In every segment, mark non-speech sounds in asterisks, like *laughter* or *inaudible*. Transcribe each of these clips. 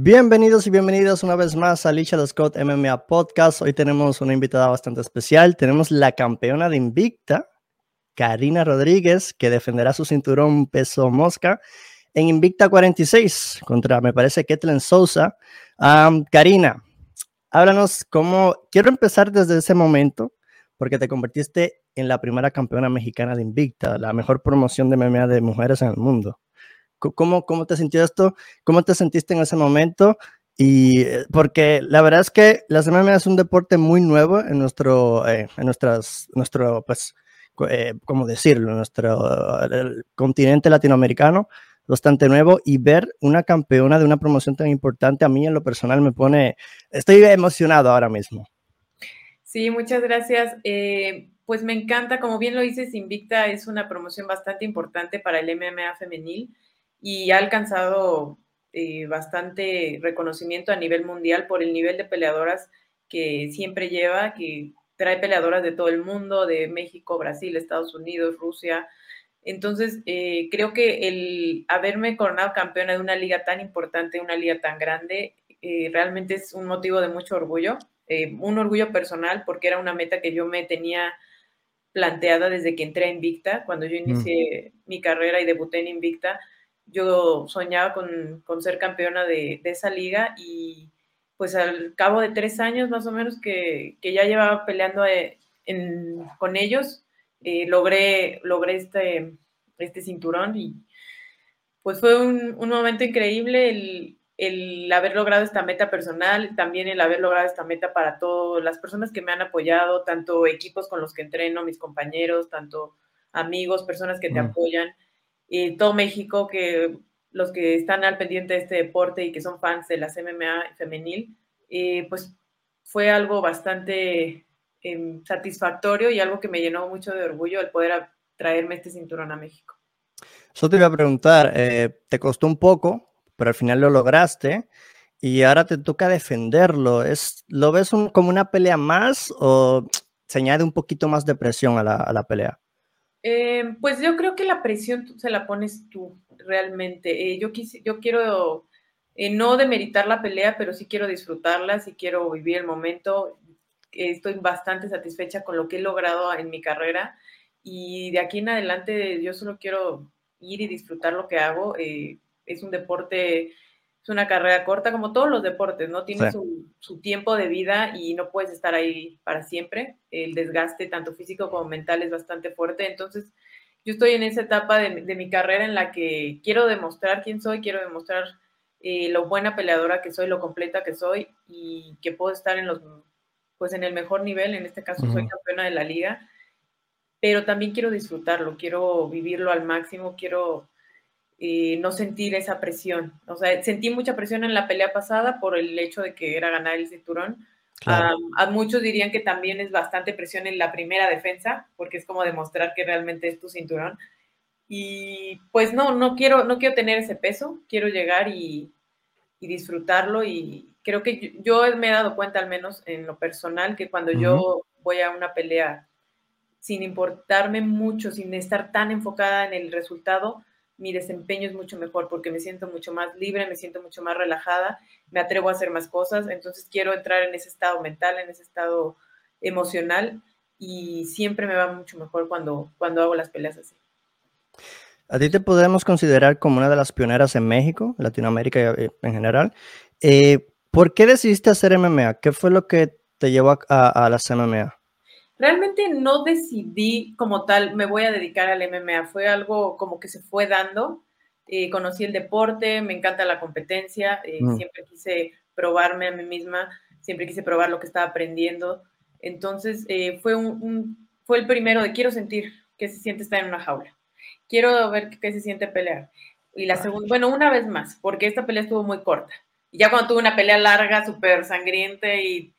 Bienvenidos y bienvenidos una vez más a Licha Scott MMA Podcast. Hoy tenemos una invitada bastante especial. Tenemos la campeona de Invicta, Karina Rodríguez, que defenderá su cinturón peso mosca en Invicta 46 contra, me parece, Ketlen Sousa. Karina, háblanos cómo. Quiero empezar desde ese momento, porque te convertiste en la primera campeona mexicana de Invicta, la mejor promoción de MMA de mujeres en el mundo. ¿Cómo, cómo te sintió esto? ¿Cómo te sentiste en ese momento? Y eh, porque la verdad es que las MMA es un deporte muy nuevo en nuestro, eh, en nuestras, nuestro, pues, eh, ¿cómo decirlo? Nuestro continente latinoamericano, bastante nuevo. Y ver una campeona de una promoción tan importante a mí en lo personal me pone, estoy emocionado ahora mismo. Sí, muchas gracias. pues me encanta, como bien lo dices, Invicta es una promoción bastante importante para el MMA femenil y ha alcanzado eh, bastante reconocimiento a nivel mundial por el nivel de peleadoras que siempre lleva, que trae peleadoras de todo el mundo, de México, Brasil, Estados Unidos, Rusia. Entonces, eh, creo que el haberme coronado campeona de una liga tan importante, una liga tan grande, eh, realmente es un motivo de mucho orgullo, un orgullo personal, porque era una meta que yo me tenía planteada desde que entré a Invicta, cuando yo mm. inicié mi carrera y debuté en Invicta yo soñaba con, ser campeona de, esa liga y pues al cabo de tres años más o menos que, ya llevaba peleando eh, con ellos, eh, logré, logré este, este cinturón y pues fue un, momento increíble el, el, haber logrado esta meta personal, también el haber logrado esta meta para todas las personas que me han apoyado, tanto equipos con los que entreno, mis compañeros, tanto amigos, personas que te apoyan y todo México, que los que están al pendiente de este deporte y que son fans de las MMA femenil, eh, pues fue algo bastante em, satisfactorio y algo que me llenó mucho de orgullo el poder traerme este cinturón a México. Eso te iba a preguntar, eh, te costó un poco, pero al final lo lograste y ahora te toca defenderlo. ¿Es, ¿Lo ves como una pelea más o se añade un poquito más de presión a la, a la pelea? Eh, pues yo creo que la presión se la pones tú realmente. Eh, yo, yo quiero eh, no demeritar la pelea, pero sí quiero disfrutarla, sí quiero vivir el momento. Estoy bastante satisfecha con lo que he logrado en mi carrera y de aquí en adelante yo solo quiero ir y disfrutar lo que hago. es un deporte una carrera corta, como todos los deportes, ¿no? Tiene su, tiempo de vida y no puedes estar ahí para siempre. El desgaste, tanto físico como mental, es bastante fuerte. Entonces, yo estoy en esa etapa de, mi carrera en la que quiero demostrar quién soy, quiero demostrar eh, lo buena peleadora que soy, lo completa que soy y que puedo estar en los, pues en el mejor nivel. En este caso, soy campeona de la liga, pero también quiero disfrutarlo, quiero vivirlo al máximo, quiero no sentir esa presión. O sea, sentí mucha presión en la pelea pasada por el hecho de que era ganar el cinturón. a muchos dirían que también es bastante presión en la primera defensa, porque es como demostrar que realmente es tu cinturón. Y pues no, no quiero, no quiero tener ese peso, quiero llegar y, disfrutarlo. Y creo que yo, me he dado cuenta, al menos en lo personal, que cuando yo voy a una pelea sin importarme mucho, sin estar tan enfocada en el resultado, mi desempeño es mucho mejor porque me siento mucho más libre, me siento mucho más relajada, me atrevo a hacer más cosas, entonces quiero entrar en ese estado mental, en ese estado emocional y siempre me va mucho mejor cuando, cuando hago las peleas así. A ti te podemos considerar como una de las pioneras en México, Latinoamérica eh, en general. Eh, ¿Por qué decidiste hacer MMA? ¿Qué fue lo que te llevó a, a las MMA? Realmente no decidí como tal, me voy a dedicar al MMA, fue algo como que se fue dando. Eh, conocí el deporte, me encanta la competencia, eh, mm. siempre quise probarme a mí misma, siempre quise probar lo que estaba aprendiendo. Entonces eh, fue, un, fue el primero de quiero sentir qué se siente estar en una jaula, quiero ver qué se siente pelear. Y la segunda, bueno, una vez más, porque esta pelea estuvo muy corta. Y ya cuando tuve una pelea larga, súper sangriente y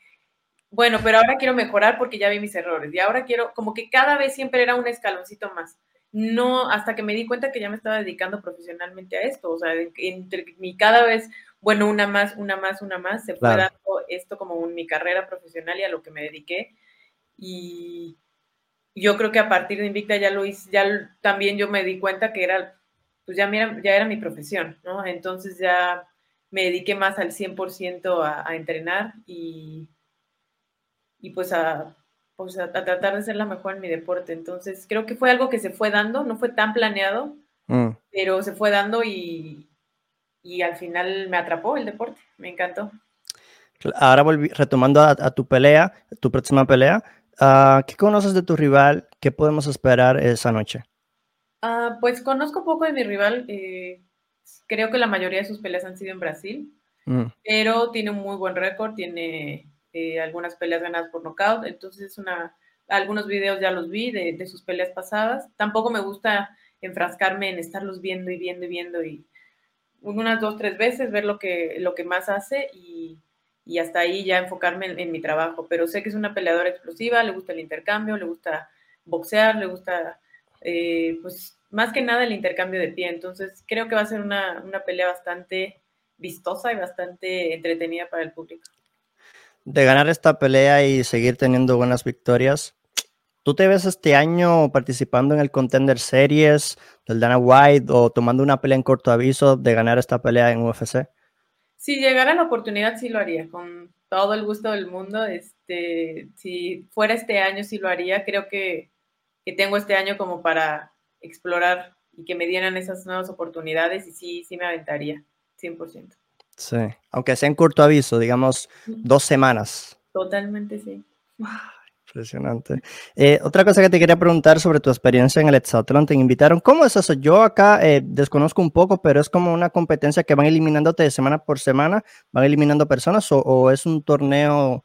bueno, pero ahora quiero mejorar porque ya vi mis errores y ahora quiero, como que cada vez siempre era un escaloncito más. No, hasta que me di cuenta que ya me estaba dedicando profesionalmente a esto, o sea, entre mi cada vez, bueno, una más, una más, una más, se fue dando esto como mi carrera profesional y a lo que me dediqué. Y yo creo que a partir de Invicta ya lo hice, ya también yo me di cuenta que era, pues ya, mira, ya era mi profesión, ¿no? Entonces ya me dediqué más al 100% a, a entrenar y, y pues a, pues a, tratar de ser la mejor en mi deporte. Entonces, creo que fue algo que se fue dando, no fue tan planeado, mm. pero se fue dando y, y, al final me atrapó el deporte, me encantó. Ahora volví, retomando a, tu pelea, tu próxima pelea, uh, ¿qué conoces de tu rival? ¿Qué podemos esperar esa noche? Uh, pues conozco poco de mi rival, eh, creo que la mayoría de sus peleas han sido en Brasil, mm. pero tiene un muy buen récord, tiene eh, algunas peleas ganadas por nocaut, entonces una, algunos videos ya los vi de, sus peleas pasadas. Tampoco me gusta enfrascarme en estarlos viendo y viendo y viendo y unas dos, tres veces ver lo que, lo que más hace y, y hasta ahí ya enfocarme en, mi trabajo. Pero sé que es una peleadora explosiva, le gusta el intercambio, le gusta boxear, le gusta, eh, pues más que nada el intercambio de pie. Entonces creo que va a ser una, una pelea bastante vistosa y bastante entretenida para el público de ganar esta pelea y seguir teniendo buenas victorias, ¿tú te ves este año participando en el Contender Series del Dana White o tomando una pelea en corto aviso de ganar esta pelea en UFC? Si llegara la oportunidad, sí lo haría, con todo el gusto del mundo. Este, si fuera este año, sí lo haría. Creo que, que tengo este año como para explorar y que me dieran esas nuevas oportunidades y sí, sí me aventaría, 100%. Sí, aunque sea en corto aviso, digamos dos semanas. Totalmente, sí. Impresionante. Eh, otra cosa que te quería preguntar sobre tu experiencia en el Hexatlón, te invitaron. ¿Cómo es eso? Yo acá eh, desconozco un poco, pero es como una competencia que van eliminándote de semana por semana, van eliminando personas o, es un torneo.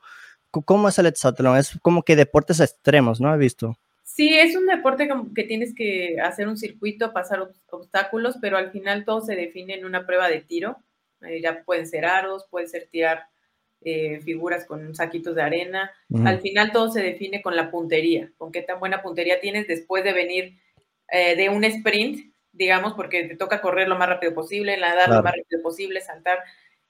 ¿Cómo es el Hexatlón? Es como que deportes extremos, ¿no? He visto. Sí, es un deporte que tienes que hacer un circuito, pasar obstáculos, pero al final todo se define en una prueba de tiro eh, ya pueden ser aros, pueden ser tirar eh, figuras con saquitos de arena. Al final todo se define con la puntería, con qué tan buena puntería tienes después de venir eh, de un sprint, digamos, porque te toca correr lo más rápido posible, nadar lo más rápido posible, saltar.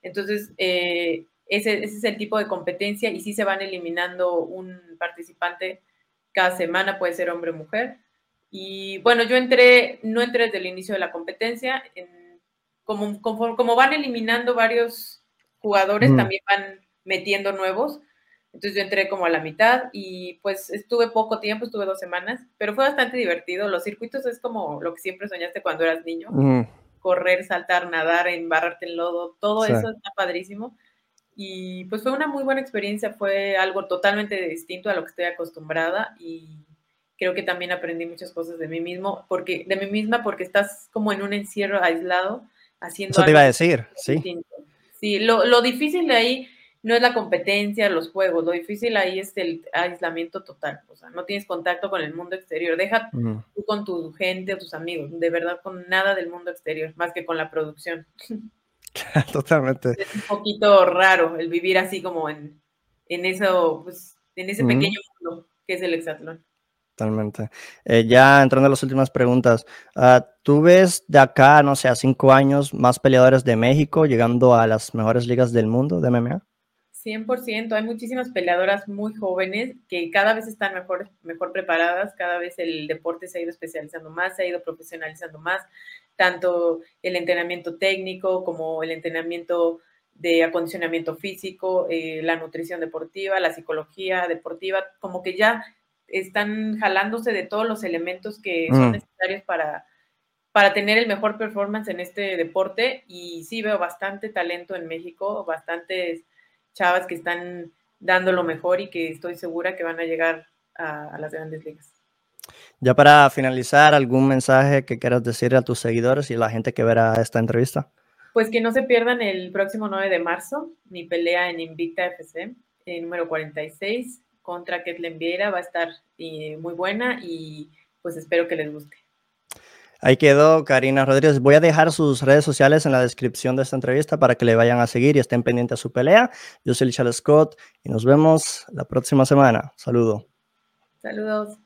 Entonces, ese, ese, es el tipo de competencia y sí se van eliminando un participante cada semana, puede ser hombre o mujer. Y bueno, yo entré, no entré desde el inicio de la competencia, en como, como, van eliminando varios jugadores, mm. también van metiendo nuevos. Entonces yo entré como a la mitad y pues estuve poco tiempo, estuve dos semanas, pero fue bastante divertido. Los circuitos es como lo que siempre soñaste cuando eras niño. Mm. Correr, saltar, nadar, embarrarte en lodo, todo eso está padrísimo. Y pues fue una muy buena experiencia, fue algo totalmente distinto a lo que estoy acostumbrada y creo que también aprendí muchas cosas de mí mismo, porque de mí misma porque estás como en un encierro aislado eso te iba a decir, sí. Sí, lo, difícil de ahí no es la competencia, los juegos, lo difícil ahí es el aislamiento total, o sea, no tienes contacto con el mundo exterior, deja tú con tu gente o tus amigos, de verdad con nada del mundo exterior, más que con la producción. *laughs* Totalmente. Es un poquito raro el vivir así como en, en eso, pues, en ese pequeño mundo que es el hexatlón. Totalmente. Eh, ya entrando a las últimas preguntas, ah, ¿tú ves de acá, no sé, a cinco años más peleadores de México llegando a las mejores ligas del mundo de MMA? 100%, hay muchísimas peleadoras muy jóvenes que cada vez están mejor, mejor preparadas, cada vez el deporte se ha ido especializando más, se ha ido profesionalizando más, tanto el entrenamiento técnico como el entrenamiento de acondicionamiento físico, eh, la nutrición deportiva, la psicología deportiva, como que ya están jalándose de todos los elementos que son mm. necesarios para, para tener el mejor performance en este deporte y sí veo bastante talento en México, bastantes chavas que están dando lo mejor y que estoy segura que van a llegar a, las grandes ligas. Ya para finalizar, ¿algún mensaje que quieras decir a tus seguidores y a la gente que verá esta entrevista? Pues que no se pierdan el próximo 9 de marzo mi pelea en Invicta FC, el número 46 contra Ketlen Viera va a estar eh, muy buena y pues espero que les guste. Ahí quedó Karina Rodríguez. Voy a dejar sus redes sociales en la descripción de esta entrevista para que le vayan a seguir y estén pendientes a su pelea. Yo soy Charles Scott y nos vemos la próxima semana. Saludo. Saludos.